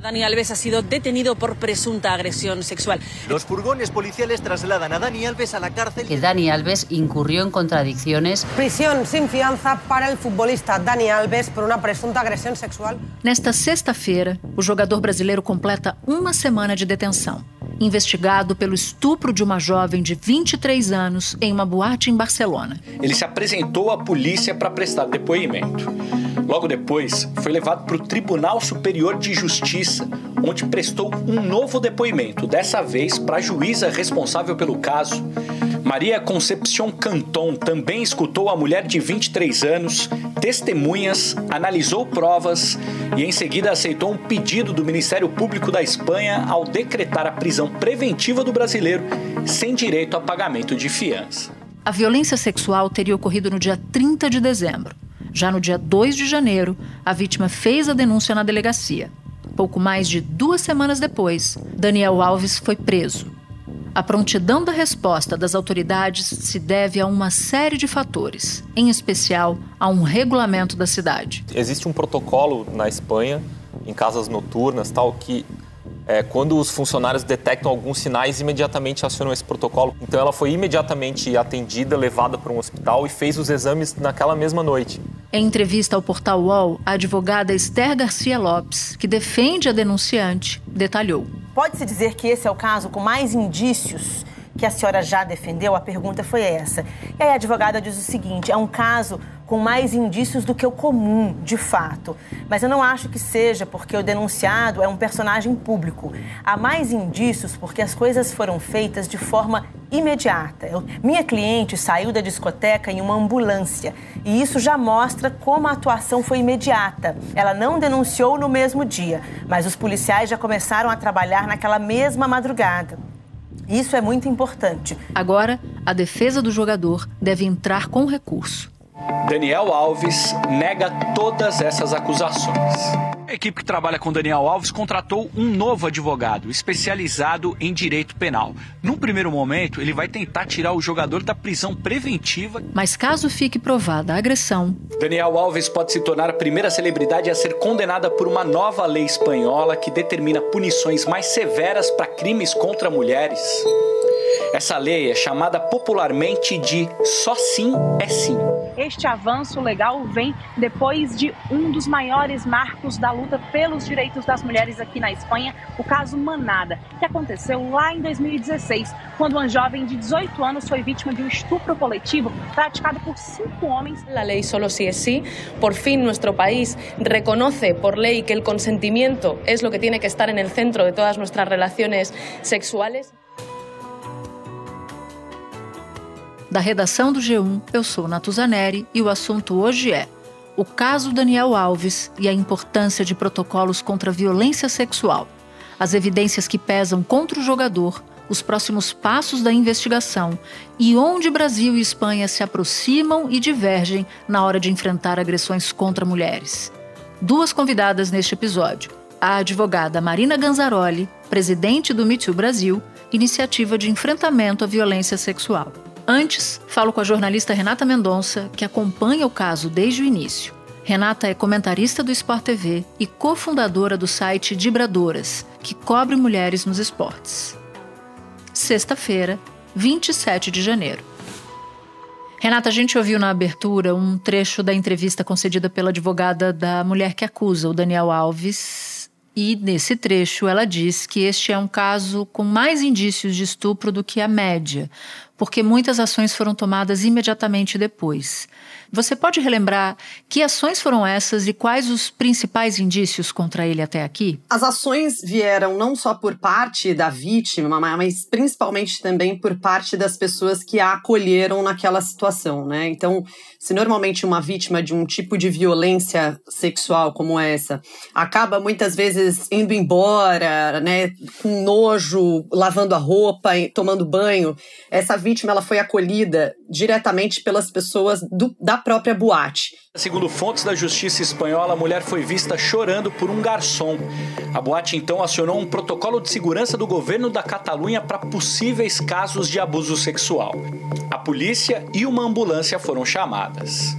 Dani Alves ha sido detenido por presunta agresión sexual. Los furgones policiales trasladan a Dani Alves a la cárcel. Que Dani Alves incurrió en contradicciones. Prisión sin fianza para el futbolista Dani Alves por uma presunta agressão sexual. Nesta sexta-feira, o jogador brasileiro completa uma semana de detenção, investigado pelo estupro de uma jovem de 23 anos em uma boate em Barcelona. Ele se apresentou à polícia para prestar depoimento. Logo depois, foi levado para o Tribunal Superior de Justiça, onde prestou um novo depoimento, dessa vez para a juíza responsável pelo caso. Maria Concepción Canton também escutou a mulher de 23 anos, testemunhas, analisou provas e em seguida aceitou um pedido do Ministério Público da Espanha ao decretar a prisão preventiva do brasileiro sem direito a pagamento de fiança. A violência sexual teria ocorrido no dia 30 de dezembro. Já no dia 2 de janeiro, a vítima fez a denúncia na delegacia. Pouco mais de duas semanas depois, Daniel Alves foi preso. A prontidão da resposta das autoridades se deve a uma série de fatores, em especial a um regulamento da cidade. Existe um protocolo na Espanha, em casas noturnas, tal, que é, quando os funcionários detectam alguns sinais, imediatamente acionam esse protocolo. Então ela foi imediatamente atendida, levada para um hospital e fez os exames naquela mesma noite. Em entrevista ao portal UOL, a advogada Esther Garcia Lopes, que defende a denunciante, detalhou. Pode-se dizer que esse é o caso com mais indícios que a senhora já defendeu? A pergunta foi essa. E aí a advogada diz o seguinte: é um caso com mais indícios do que o comum, de fato. Mas eu não acho que seja porque o denunciado é um personagem público. Há mais indícios porque as coisas foram feitas de forma imediata. Eu, minha cliente saiu da discoteca em uma ambulância e isso já mostra como a atuação foi imediata. Ela não denunciou no mesmo dia, mas os policiais já começaram a trabalhar naquela mesma madrugada. Isso é muito importante. Agora, a defesa do jogador deve entrar com recurso. Daniel Alves nega todas essas acusações. A equipe que trabalha com Daniel Alves contratou um novo advogado, especializado em direito penal. Num primeiro momento, ele vai tentar tirar o jogador da prisão preventiva. Mas caso fique provada a agressão, Daniel Alves pode se tornar a primeira celebridade a ser condenada por uma nova lei espanhola que determina punições mais severas para crimes contra mulheres. Essa lei é chamada popularmente de Só Sim é Sim. Este avanço legal vem depois de um dos maiores marcos da luta pelos direitos das mulheres aqui na Espanha, o caso Manada, que aconteceu lá em 2016, quando uma jovem de 18 anos foi vítima de um estupro coletivo praticado por cinco homens. La ley solo sí es sí. Por fin nuestro país reconoce por ley que el consentimiento es lo que tiene que estar el centro de todas nuestras relaciones sexuales. Da redação do G1, eu sou Natuzaneri e o assunto hoje é o caso Daniel Alves e a importância de protocolos contra a violência sexual, as evidências que pesam contra o jogador, os próximos passos da investigação e onde Brasil e Espanha se aproximam e divergem na hora de enfrentar agressões contra mulheres. Duas convidadas neste episódio: a advogada Marina Ganzaroli, presidente do Me Too Brasil, iniciativa de enfrentamento à violência sexual. Antes, falo com a jornalista Renata Mendonça, que acompanha o caso desde o início. Renata é comentarista do Sport TV e cofundadora do site Dibradoras, que cobre mulheres nos esportes. Sexta-feira, 27 de janeiro. Renata, a gente ouviu na abertura um trecho da entrevista concedida pela advogada da mulher que acusa, o Daniel Alves. E nesse trecho ela diz que este é um caso com mais indícios de estupro do que a média, porque muitas ações foram tomadas imediatamente depois. Você pode relembrar que ações foram essas e quais os principais indícios contra ele até aqui? As ações vieram não só por parte da vítima, mas principalmente também por parte das pessoas que a acolheram naquela situação, né? Então, se normalmente uma vítima de um tipo de violência sexual como essa acaba muitas vezes indo embora, né, com nojo, lavando a roupa, tomando banho, essa vítima ela foi acolhida diretamente pelas pessoas do, da própria boate. Segundo fontes da justiça espanhola, a mulher foi vista chorando por um garçom. A boate então acionou um protocolo de segurança do governo da Catalunha para possíveis casos de abuso sexual. A polícia e uma ambulância foram chamadas.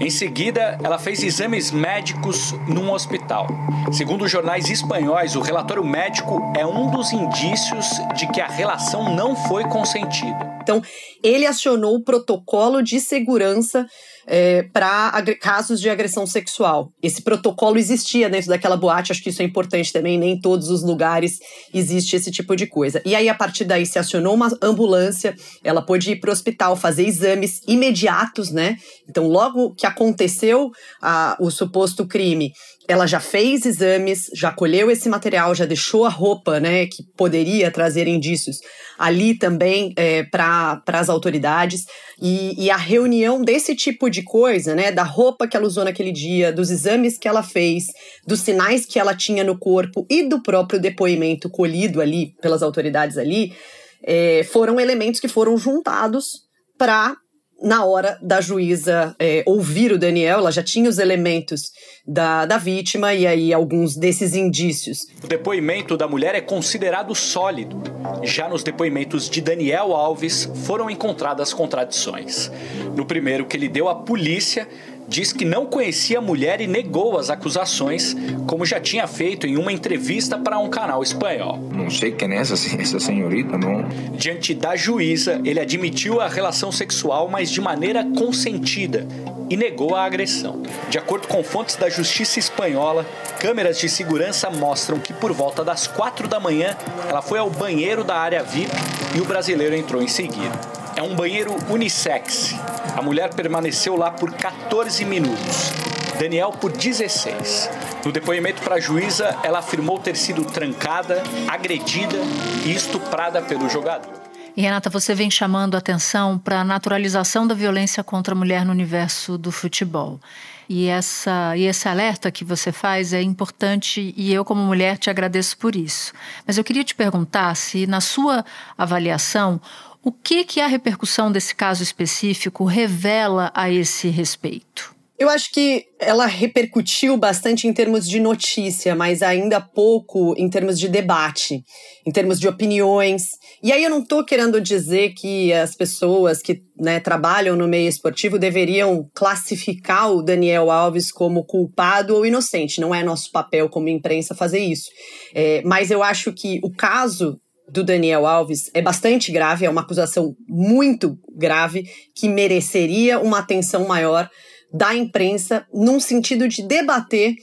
Em seguida, ela fez exames médicos num hospital. Segundo os jornais espanhóis, o relatório médico é um dos indícios de que a relação não foi consentida. Então, ele acionou o protocolo de segurança é, para casos de agressão sexual. Esse protocolo existia dentro daquela boate, acho que isso é importante também, nem em todos os lugares existe esse tipo de coisa. E aí, a partir daí, se acionou uma ambulância, ela pôde ir para o hospital fazer exames imediatos, né? Então, logo que aconteceu a, o suposto crime, ela já fez exames, já colheu esse material, já deixou a roupa, né, que poderia trazer indícios ali também é, para as autoridades. E, e, a reunião desse tipo de coisa, né, da roupa que ela usou naquele dia, dos exames que ela fez, dos sinais que ela tinha no corpo e do próprio depoimento colhido ali pelas autoridades ali, é, foram elementos que foram juntados para na hora da juíza é, ouvir o Daniel, ela já tinha os elementos da, da vítima e aí alguns desses indícios. O depoimento da mulher é considerado sólido. Já nos depoimentos de Daniel Alves foram encontradas contradições. No primeiro que ele deu à polícia, diz que não conhecia a mulher e negou as acusações, como já tinha feito em uma entrevista para um canal espanhol. Não sei quem é essa, essa senhorita, não. Diante da juíza, ele admitiu a relação sexual, mas de maneira consentida e negou a agressão. De acordo com fontes da justiça espanhola, câmeras de segurança mostram que por volta das quatro da manhã ela foi ao banheiro da área VIP e o brasileiro entrou em seguida. É um banheiro unissex. A mulher permaneceu lá por 14 minutos. Daniel por 16. No depoimento para a juíza, ela afirmou ter sido trancada, agredida e estuprada pelo jogador. E Renata, você vem chamando atenção para a naturalização da violência contra a mulher no universo do futebol. E, essa, e esse alerta que você faz é importante e eu, como mulher, te agradeço por isso. Mas eu queria te perguntar se, na sua avaliação, o que, que a repercussão desse caso específico revela a esse respeito? Eu acho que ela repercutiu bastante em termos de notícia, mas ainda pouco em termos de debate, em termos de opiniões. E aí eu não estou querendo dizer que as pessoas que né, trabalham no meio esportivo deveriam classificar o Daniel Alves como culpado ou inocente. Não é nosso papel como imprensa fazer isso. É, mas eu acho que o caso do Daniel Alves é bastante grave, é uma acusação muito grave que mereceria uma atenção maior da imprensa num sentido de debater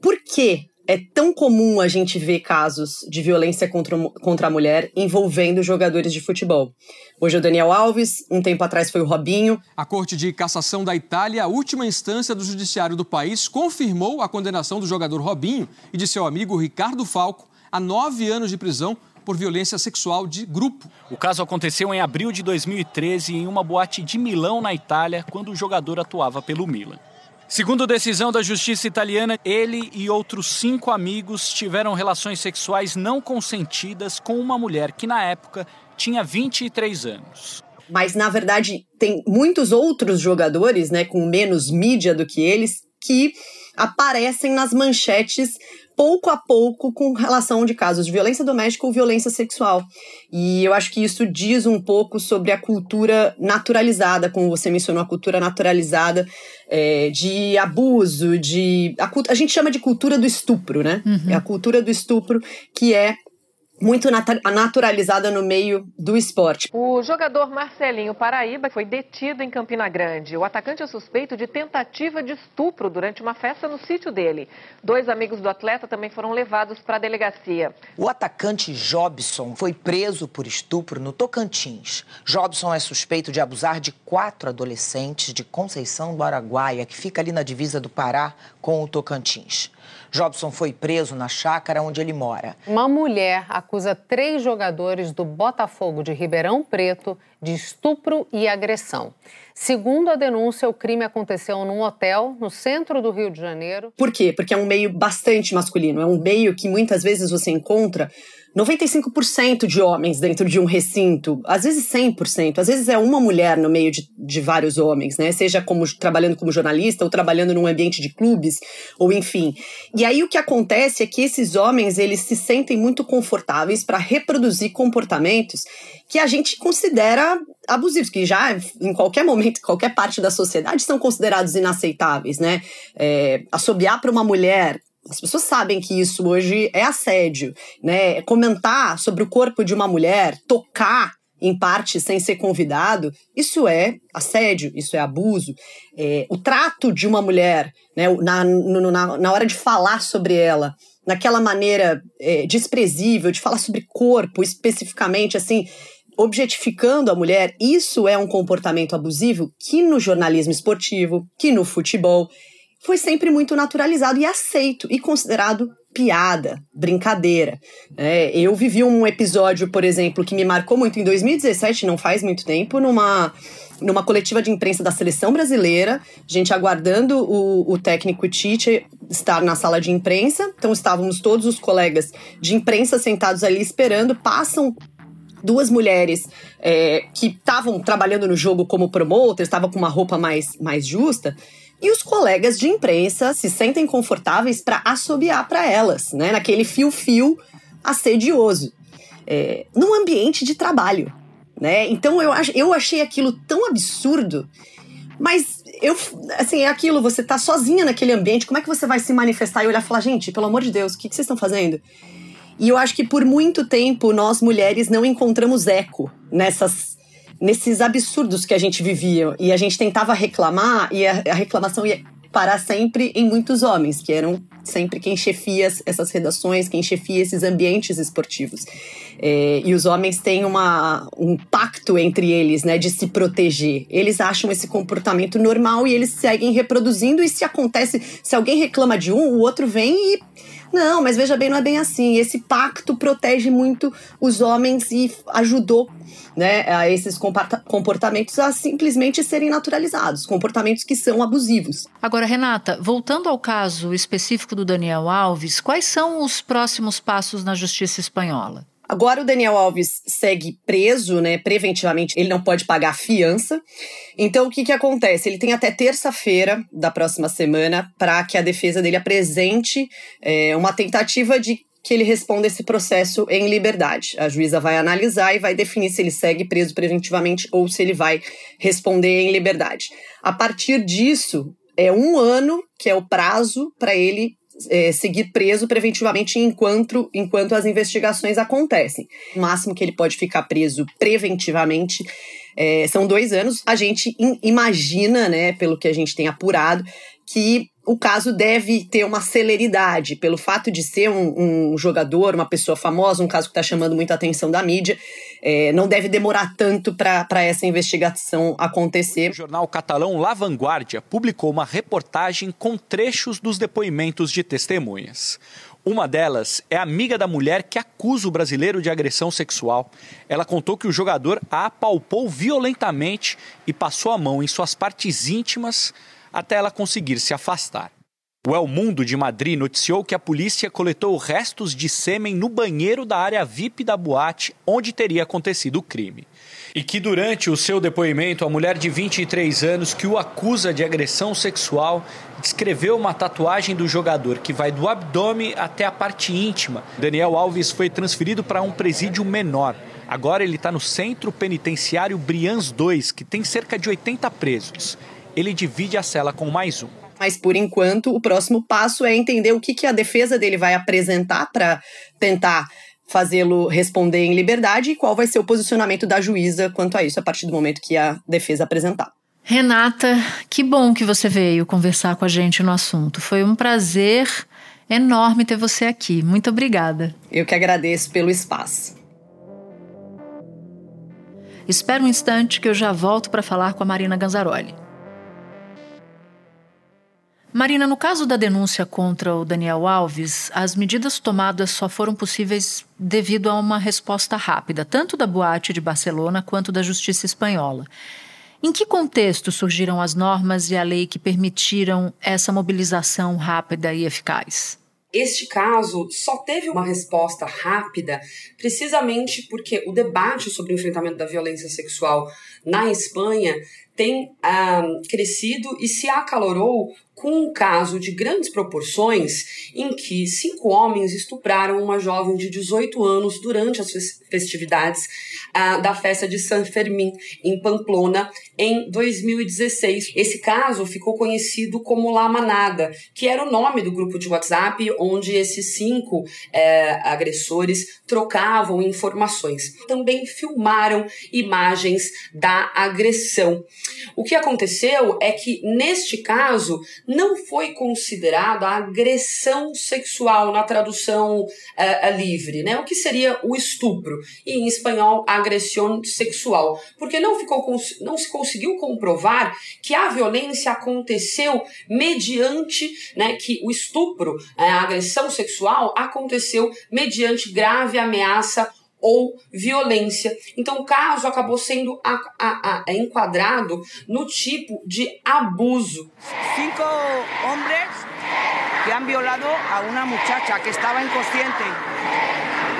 por que é tão comum a gente ver casos de violência contra, contra a mulher envolvendo jogadores de futebol. Hoje é o Daniel Alves, um tempo atrás foi o Robinho. A Corte de Cassação da Itália, a última instância do judiciário do país, confirmou a condenação do jogador Robinho e de seu amigo Ricardo Falco a nove anos de prisão por violência sexual de grupo. O caso aconteceu em abril de 2013 em uma boate de Milão, na Itália, quando o jogador atuava pelo Milan. Segundo decisão da justiça italiana, ele e outros cinco amigos tiveram relações sexuais não consentidas com uma mulher que, na época, tinha 23 anos. Mas, na verdade, tem muitos outros jogadores, né, com menos mídia do que eles, que aparecem nas manchetes pouco a pouco com relação de casos de violência doméstica ou violência sexual. E eu acho que isso diz um pouco sobre a cultura naturalizada, como você mencionou, a cultura naturalizada é, de abuso, de. A, a, gente chama de cultura do estupro, né? Uhum. É a cultura do estupro que é muito naturalizada no meio do esporte. O jogador Marcelinho Paraíba foi detido em Campina Grande. O atacante é suspeito de tentativa de estupro durante uma festa no sítio dele. Dois amigos do atleta também foram levados para a delegacia. O atacante Jobson foi preso por estupro no Tocantins. Jobson é suspeito de abusar de quatro adolescentes de Conceição do Araguaia, que fica ali na divisa do Pará com o Tocantins. Jobson foi preso na chácara onde ele mora. Uma mulher acusa três jogadores do Botafogo de Ribeirão Preto de estupro e agressão. Segundo a denúncia, o crime aconteceu num hotel no centro do Rio de Janeiro. Por quê? Porque é um meio bastante masculino, é um meio que muitas vezes você encontra 95% de homens dentro de um recinto, às vezes 100%, às vezes é uma mulher no meio de, de vários homens, né? Seja como trabalhando como jornalista ou trabalhando num ambiente de clubes, ou enfim. E aí o que acontece é que esses homens, eles se sentem muito confortáveis para reproduzir comportamentos que a gente considera abusivos, que já em qualquer momento, qualquer parte da sociedade são considerados inaceitáveis, né? É, assobiar para uma mulher as pessoas sabem que isso hoje é assédio, né? Comentar sobre o corpo de uma mulher, tocar em parte sem ser convidado, isso é assédio, isso é abuso. É, o trato de uma mulher, né, na, no, na, na hora de falar sobre ela, naquela maneira é, desprezível, de falar sobre corpo especificamente, assim, objetificando a mulher, isso é um comportamento abusivo que no jornalismo esportivo, que no futebol, foi sempre muito naturalizado e aceito e considerado piada, brincadeira. É, eu vivi um episódio, por exemplo, que me marcou muito em 2017, não faz muito tempo, numa, numa coletiva de imprensa da seleção brasileira, gente aguardando o, o técnico Tite estar na sala de imprensa. Então estávamos todos os colegas de imprensa sentados ali esperando, passam duas mulheres é, que estavam trabalhando no jogo como promoters, estavam com uma roupa mais, mais justa. E os colegas de imprensa se sentem confortáveis para assobiar para elas, né? Naquele fio-fio assedioso, é, num ambiente de trabalho, né? Então eu, eu achei aquilo tão absurdo, mas eu, assim, é aquilo, você tá sozinha naquele ambiente, como é que você vai se manifestar e olhar e falar, gente, pelo amor de Deus, o que, que vocês estão fazendo? E eu acho que por muito tempo nós mulheres não encontramos eco nessas nesses absurdos que a gente vivia. E a gente tentava reclamar, e a, a reclamação ia parar sempre em muitos homens, que eram sempre quem chefia essas redações, quem chefia esses ambientes esportivos. É, e os homens têm uma, um pacto entre eles, né, de se proteger. Eles acham esse comportamento normal e eles seguem reproduzindo. E se acontece, se alguém reclama de um, o outro vem e não, mas veja bem, não é bem assim. Esse pacto protege muito os homens e ajudou né, a esses comportamentos a simplesmente serem naturalizados, comportamentos que são abusivos. Agora, Renata, voltando ao caso específico do Daniel Alves, quais são os próximos passos na justiça espanhola? Agora o Daniel Alves segue preso, né, preventivamente, ele não pode pagar fiança. Então o que que acontece? Ele tem até terça-feira da próxima semana para que a defesa dele apresente é, uma tentativa de que ele responda esse processo em liberdade. A juíza vai analisar e vai definir se ele segue preso preventivamente ou se ele vai responder em liberdade. A partir disso, é um ano que é o prazo para ele é, seguir preso preventivamente enquanto, enquanto as investigações acontecem. O máximo que ele pode ficar preso preventivamente é, são dois anos. A gente imagina, né, pelo que a gente tem apurado, que o caso deve ter uma celeridade, pelo fato de ser um, um jogador, uma pessoa famosa, um caso que está chamando muita atenção da mídia, é, não deve demorar tanto para essa investigação acontecer. O jornal catalão La Vanguardia publicou uma reportagem com trechos dos depoimentos de testemunhas. Uma delas é amiga da mulher que acusa o brasileiro de agressão sexual. Ela contou que o jogador a apalpou violentamente e passou a mão em suas partes íntimas até ela conseguir se afastar. O El Mundo de Madrid noticiou que a polícia coletou restos de sêmen no banheiro da área VIP da boate onde teria acontecido o crime. E que durante o seu depoimento, a mulher de 23 anos que o acusa de agressão sexual descreveu uma tatuagem do jogador que vai do abdômen até a parte íntima. Daniel Alves foi transferido para um presídio menor. Agora ele está no Centro Penitenciário Brians 2, que tem cerca de 80 presos ele divide a cela com mais um. Mas por enquanto, o próximo passo é entender o que, que a defesa dele vai apresentar para tentar fazê-lo responder em liberdade e qual vai ser o posicionamento da juíza quanto a isso a partir do momento que a defesa apresentar. Renata, que bom que você veio conversar com a gente no assunto. Foi um prazer enorme ter você aqui. Muito obrigada. Eu que agradeço pelo espaço. Espera um instante que eu já volto para falar com a Marina Ganzaroli. Marina, no caso da denúncia contra o Daniel Alves, as medidas tomadas só foram possíveis devido a uma resposta rápida, tanto da boate de Barcelona quanto da justiça espanhola. Em que contexto surgiram as normas e a lei que permitiram essa mobilização rápida e eficaz? Este caso só teve uma resposta rápida, precisamente porque o debate sobre o enfrentamento da violência sexual na Espanha tem ah, crescido e se acalorou com um caso de grandes proporções em que cinco homens estupraram uma jovem de 18 anos durante as festividades uh, da festa de San Fermín, em Pamplona, em 2016. Esse caso ficou conhecido como La Manada, que era o nome do grupo de WhatsApp onde esses cinco eh, agressores trocavam informações. Também filmaram imagens da agressão. O que aconteceu é que, neste caso, não foi considerada agressão sexual na tradução uh, livre, né? O que seria o estupro? E em espanhol, agressão sexual, porque não ficou não se conseguiu comprovar que a violência aconteceu mediante, né, que o estupro, a agressão sexual aconteceu mediante grave ameaça ou violência. Então, o caso acabou sendo a, a, a, enquadrado no tipo de abuso. Cinco homens que han violado a uma muchacha que estava inconsciente.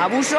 Abuso?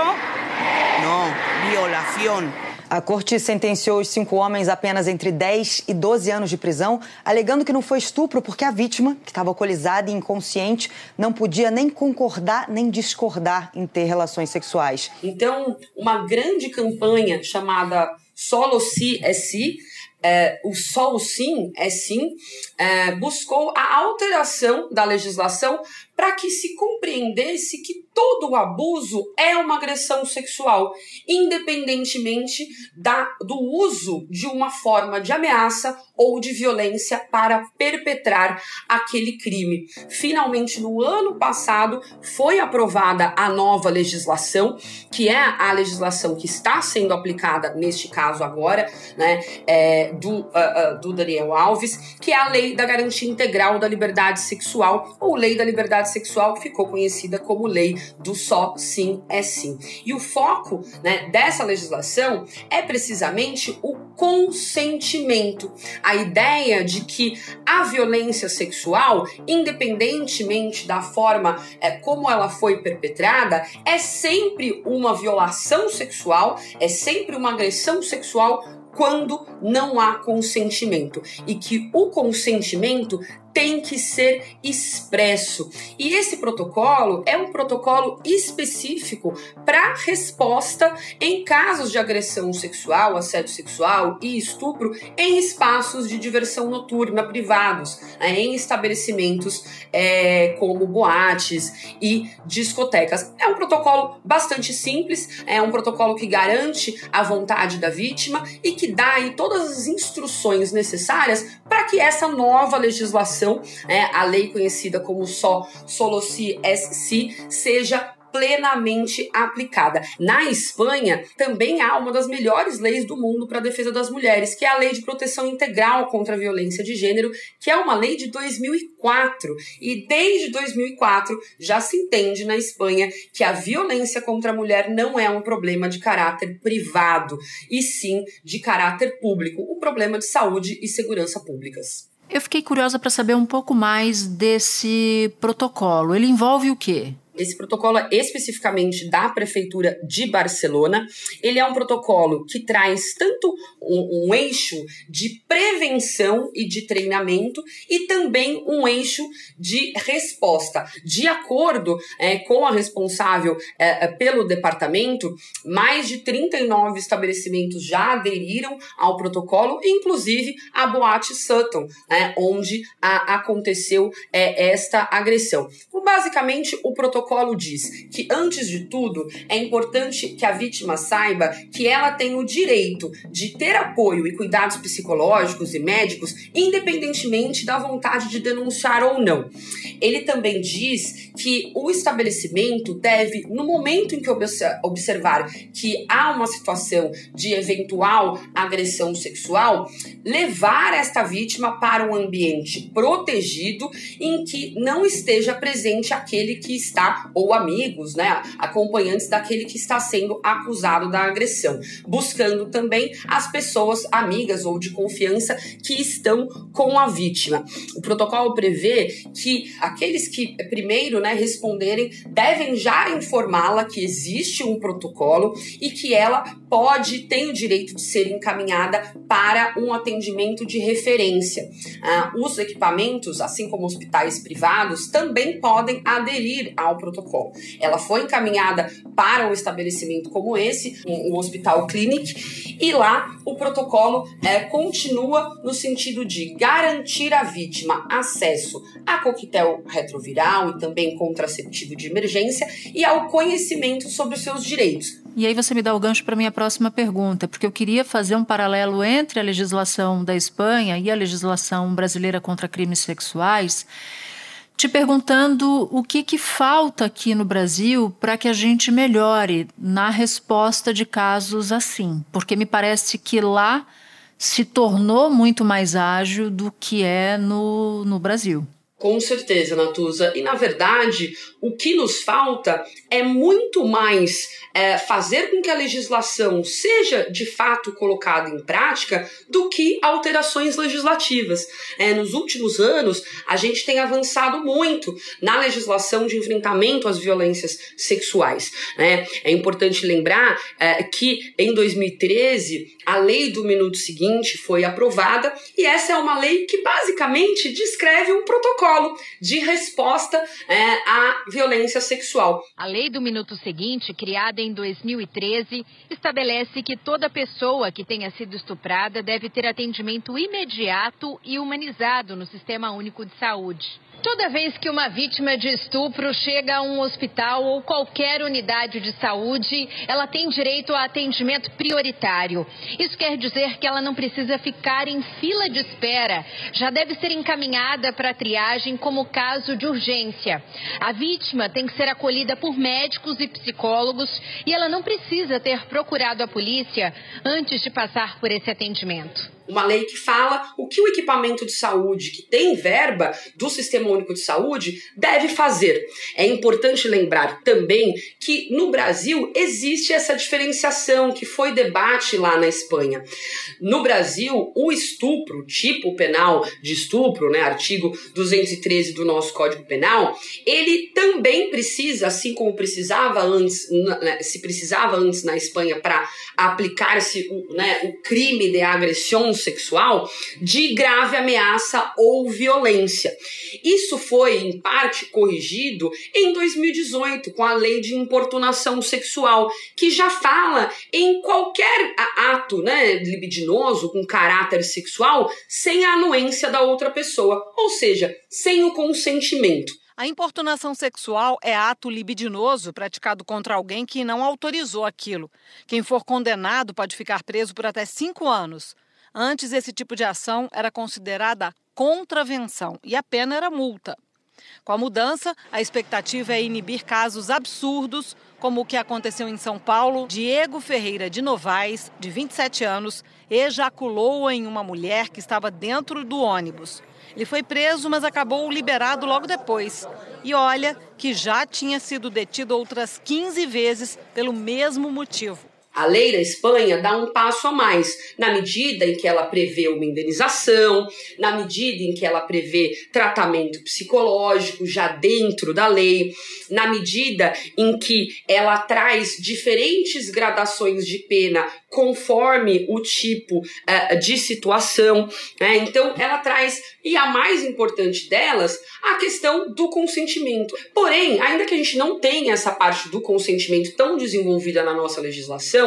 Não, violação. A corte sentenciou os cinco homens apenas entre 10 e 12 anos de prisão, alegando que não foi estupro porque a vítima, que estava alcoolizada e inconsciente, não podia nem concordar nem discordar em ter relações sexuais. Então, uma grande campanha chamada Solo Si é Si, é, o o sim é sim, é, buscou a alteração da legislação para que se compreendesse que todo abuso é uma agressão sexual, independentemente da, do uso de uma forma de ameaça ou de violência para perpetrar aquele crime. Finalmente, no ano passado, foi aprovada a nova legislação, que é a legislação que está sendo aplicada neste caso agora, né, é, do, uh, uh, do Daniel Alves, que é a Lei da Garantia Integral da Liberdade Sexual, ou Lei da Liberdade Sexual, que ficou conhecida como Lei do Só Sim é Sim. E o foco né, dessa legislação é precisamente o consentimento. A ideia de que a violência sexual, independentemente da forma é, como ela foi perpetrada, é sempre uma violação sexual, é sempre uma agressão sexual quando não há consentimento e que o consentimento tem que ser expresso. E esse protocolo é um protocolo específico para resposta em casos de agressão sexual, assédio sexual e estupro em espaços de diversão noturna privados, né, em estabelecimentos é, como boates e discotecas. É um protocolo bastante simples, é um protocolo que garante a vontade da vítima e que dá aí todas as instruções necessárias para que essa nova legislação né, a lei conhecida como só Solosi SC, seja plenamente aplicada. Na Espanha, também há uma das melhores leis do mundo para a defesa das mulheres, que é a Lei de Proteção Integral contra a Violência de Gênero, que é uma lei de 2004. E desde 2004 já se entende na Espanha que a violência contra a mulher não é um problema de caráter privado, e sim de caráter público, um problema de saúde e segurança públicas. Eu fiquei curiosa para saber um pouco mais desse protocolo. Ele envolve o quê? Esse protocolo é especificamente da Prefeitura de Barcelona. Ele é um protocolo que traz tanto um, um eixo de prevenção e de treinamento e também um eixo de resposta. De acordo é, com a responsável é, é pelo departamento, mais de 39 estabelecimentos já aderiram ao protocolo, inclusive a Boate Sutton, né, onde a, aconteceu é, esta agressão. Então, basicamente, o protocolo protocolo diz que, antes de tudo, é importante que a vítima saiba que ela tem o direito de ter apoio e cuidados psicológicos e médicos, independentemente da vontade de denunciar ou não. Ele também diz que o estabelecimento deve, no momento em que observar que há uma situação de eventual agressão sexual, levar esta vítima para um ambiente protegido em que não esteja presente aquele que está Ou amigos, né? Acompanhantes daquele que está sendo acusado da agressão, buscando também as pessoas amigas ou de confiança que estão com a vítima. O protocolo prevê que aqueles que primeiro, né, responderem devem já informá-la que existe um protocolo e que ela pode, tem o direito de ser encaminhada para um atendimento de referência. Ah, os equipamentos, assim como hospitais privados, também podem aderir ao protocolo. Ela foi encaminhada para um estabelecimento como esse, um, um hospital clinic, e lá o protocolo é, continua no sentido de garantir à vítima acesso a coquetel retroviral e também contraceptivo de emergência e ao conhecimento sobre os seus direitos. E aí você me dá o gancho para minha próxima pergunta, porque eu queria fazer um paralelo entre a legislação da Espanha e a legislação brasileira contra crimes sexuais, te perguntando o que, que falta aqui no Brasil para que a gente melhore na resposta de casos assim, porque me parece que lá se tornou muito mais ágil do que é no, no Brasil. Com certeza, Natuza. E na verdade, o que nos falta é muito mais é, fazer com que a legislação seja de fato colocada em prática do que alterações legislativas. É, nos últimos anos, a gente tem avançado muito na legislação de enfrentamento às violências sexuais. Né? É importante lembrar é, que em 2013 a lei do minuto seguinte foi aprovada e essa é uma lei que basicamente descreve um protocolo de resposta é, à violência sexual. A lei do minuto seguinte, criada em 2013, estabelece que toda pessoa que tenha sido estuprada deve ter atendimento imediato e humanizado no Sistema Único de Saúde. Toda vez que uma vítima de estupro chega a um hospital ou qualquer unidade de saúde, ela tem direito a atendimento prioritário. Isso quer dizer que ela não precisa ficar em fila de espera. Já deve ser encaminhada para triagem como caso de urgência. A vítima tem que ser acolhida por médicos e psicólogos e ela não precisa ter procurado a polícia antes de passar por esse atendimento uma lei que fala o que o equipamento de saúde que tem verba do Sistema Único de Saúde deve fazer. É importante lembrar também que no Brasil existe essa diferenciação que foi debate lá na Espanha. No Brasil, o estupro, tipo penal de estupro, né, artigo 213 do nosso Código Penal, ele também precisa, assim como precisava antes, né, se precisava antes na Espanha para aplicar-se né, o crime de agressão sexual de grave ameaça ou violência. Isso foi, em parte, corrigido em 2018 com a Lei de Importunação Sexual, que já fala em qualquer ato né, libidinoso com caráter sexual sem a anuência da outra pessoa, ou seja, sem o consentimento. A importunação sexual é ato libidinoso praticado contra alguém que não autorizou aquilo. Quem for condenado pode ficar preso por até cinco anos. Antes, esse tipo de ação era considerada contravenção e a pena era multa. Com a mudança, a expectativa é inibir casos absurdos, como o que aconteceu em São Paulo. Diego Ferreira de Novaes, de 27 anos, ejaculou em uma mulher que estava dentro do ônibus. Ele foi preso, mas acabou liberado logo depois. E olha que já tinha sido detido outras 15 vezes pelo mesmo motivo. A lei da Espanha dá um passo a mais, na medida em que ela prevê uma indenização, na medida em que ela prevê tratamento psicológico já dentro da lei, na medida em que ela traz diferentes gradações de pena conforme o tipo uh, de situação. Né? Então, ela traz, e a mais importante delas, a questão do consentimento. Porém, ainda que a gente não tenha essa parte do consentimento tão desenvolvida na nossa legislação,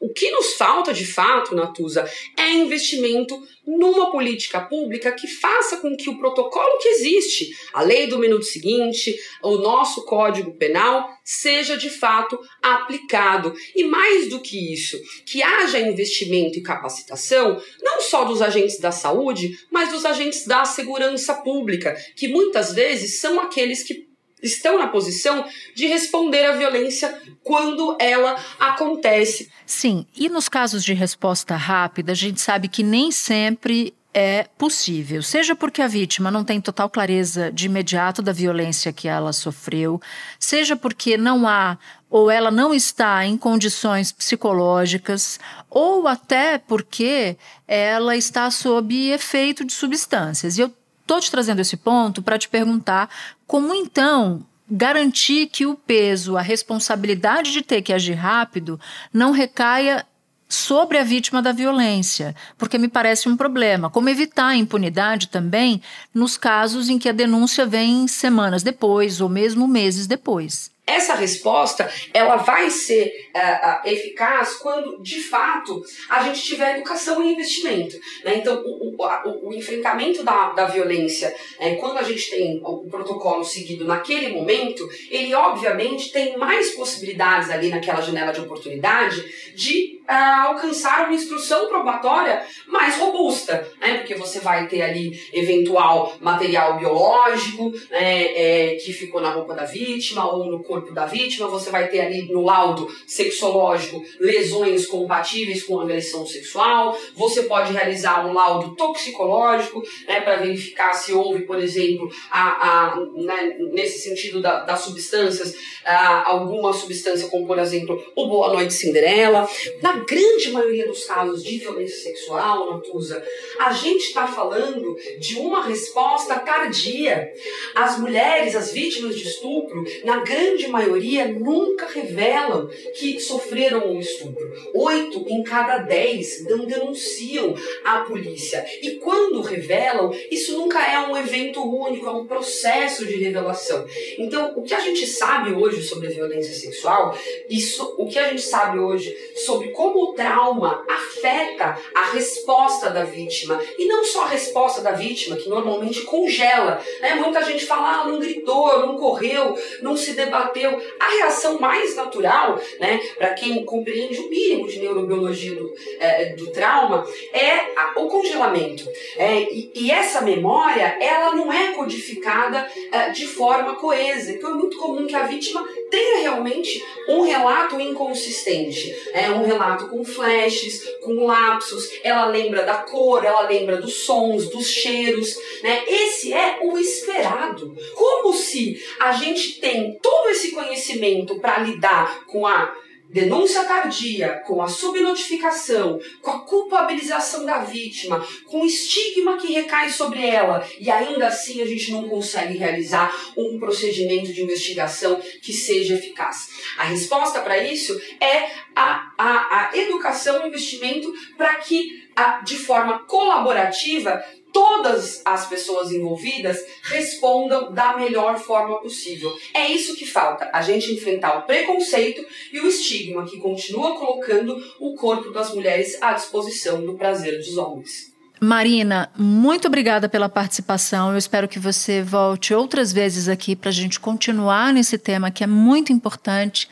o que nos falta de fato, Natuza, é investimento numa política pública que faça com que o protocolo que existe, a lei do minuto seguinte, o nosso código penal, seja de fato aplicado. E mais do que isso, que haja investimento e capacitação, não só dos agentes da saúde, mas dos agentes da segurança pública, que muitas vezes são aqueles que estão na posição de responder à violência quando ela acontece. Sim, e nos casos de resposta rápida, a gente sabe que nem sempre é possível, seja porque a vítima não tem total clareza de imediato da violência que ela sofreu, seja porque não há ou ela não está em condições psicológicas, ou até porque ela está sob efeito de substâncias. E eu estou te trazendo esse ponto para te perguntar como então garantir que o peso, a responsabilidade de ter que agir rápido, não recaia sobre a vítima da violência, porque me parece um problema. Como evitar a impunidade também nos casos em que a denúncia vem semanas depois ou mesmo meses depois. Essa resposta ela vai ser uh, uh, eficaz quando, de fato, a gente tiver educação e investimento. Né? Então, o, o, o, enfrentamento da, da violência, é, quando a gente tem o protocolo seguido naquele momento, ele obviamente tem mais possibilidades ali naquela janela de oportunidade de uh, alcançar uma instrução probatória mais robusta, né? porque você vai ter ali eventual material biológico né? é, que ficou na roupa da vítima ou no corpo da vítima, você vai ter ali no laudo sexológico lesões compatíveis com agressão sexual, você pode realizar um laudo toxicológico né, para verificar se houve, por exemplo, a, a, né, nesse sentido da, das substâncias, a, alguma substância como, por exemplo, o Boa Noite Cinderela. Na grande maioria dos casos de violência sexual, Natuza, a gente está falando de uma resposta tardia. As mulheres, as vítimas de estupro, na grande maioria, nunca revelam que sofreram um estupro. Oito em cada dez não denunciam à polícia. E quando revelam, isso nunca é um evento único, é um processo de revelação. Então, o que a gente sabe hoje sobre violência sexual, isso, o que a gente sabe hoje sobre como o trauma afeta a resposta da vítima. E não só a resposta da vítima, que normalmente congela. Né? Muita gente fala, ah, não gritou, não correu, não se debateu. A reação mais natural, né, para quem compreende o mínimo de neurobiologia do, é, do trauma, é a, o congelamento. É, e, e, essa memória, ela não é codificada é, de forma coesa. Então é muito comum que a vítima tenha realmente um relato inconsistente. É um relato com flashes, com lapsos, ela lembra da cor, ela lembra dos sons, dos cheiros, né? Esse é o esperado. Como se a gente tem todo esse conhecimento para lidar com a denúncia tardia, com a subnotificação, com a culpabilização da vítima, com o estigma que recai sobre ela, e ainda assim a gente não consegue realizar um procedimento de investigação que seja eficaz. A resposta para isso é a, a, a educação e investimento para que, a, de forma colaborativa, todas as pessoas envolvidas respondam da melhor forma possível. É isso que falta, a gente enfrentar o preconceito e o estigma que continua colocando o corpo das mulheres à disposição do prazer dos homens. Marina, muito obrigada pela participação. Eu espero que você volte outras vezes aqui para a gente continuar nesse tema que é muito importante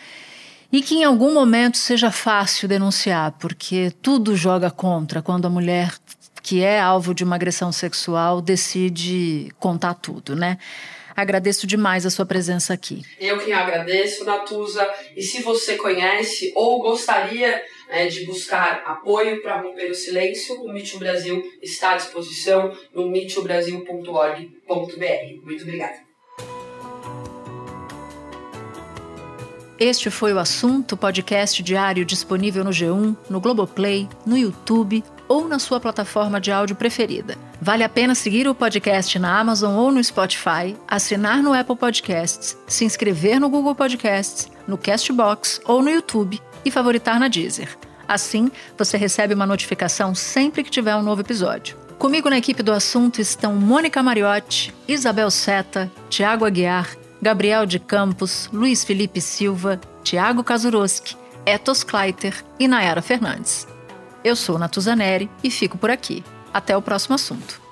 e que em algum momento seja fácil denunciar, porque tudo joga contra quando a mulher que é alvo de uma agressão sexual decide contar tudo, né? Agradeço demais a sua presença aqui. Eu que agradeço, Natuza. E se você conhece ou gostaria é, de buscar apoio para romper o silêncio, o Meet Brasil está à disposição no meetbrasil.org.br. Muito obrigada. Este foi o assunto podcast diário disponível no G1, no Globoplay, no YouTube ou na sua plataforma de áudio preferida. Vale a pena seguir o podcast na Amazon ou no Spotify, assinar no Apple Podcasts, se inscrever no Google Podcasts, no Castbox ou no YouTube e favoritar na Deezer. Assim, você recebe uma notificação sempre que tiver um novo episódio. Comigo na equipe do assunto estão Mônica Mariotti, Isabel Seta, Tiago Aguiar, Gabriel de Campos, Luiz Felipe Silva, Tiago Kazuroski, Etos Kleiter e Nayara Fernandes. Eu sou Natuzaneri e fico por aqui. Até o próximo assunto.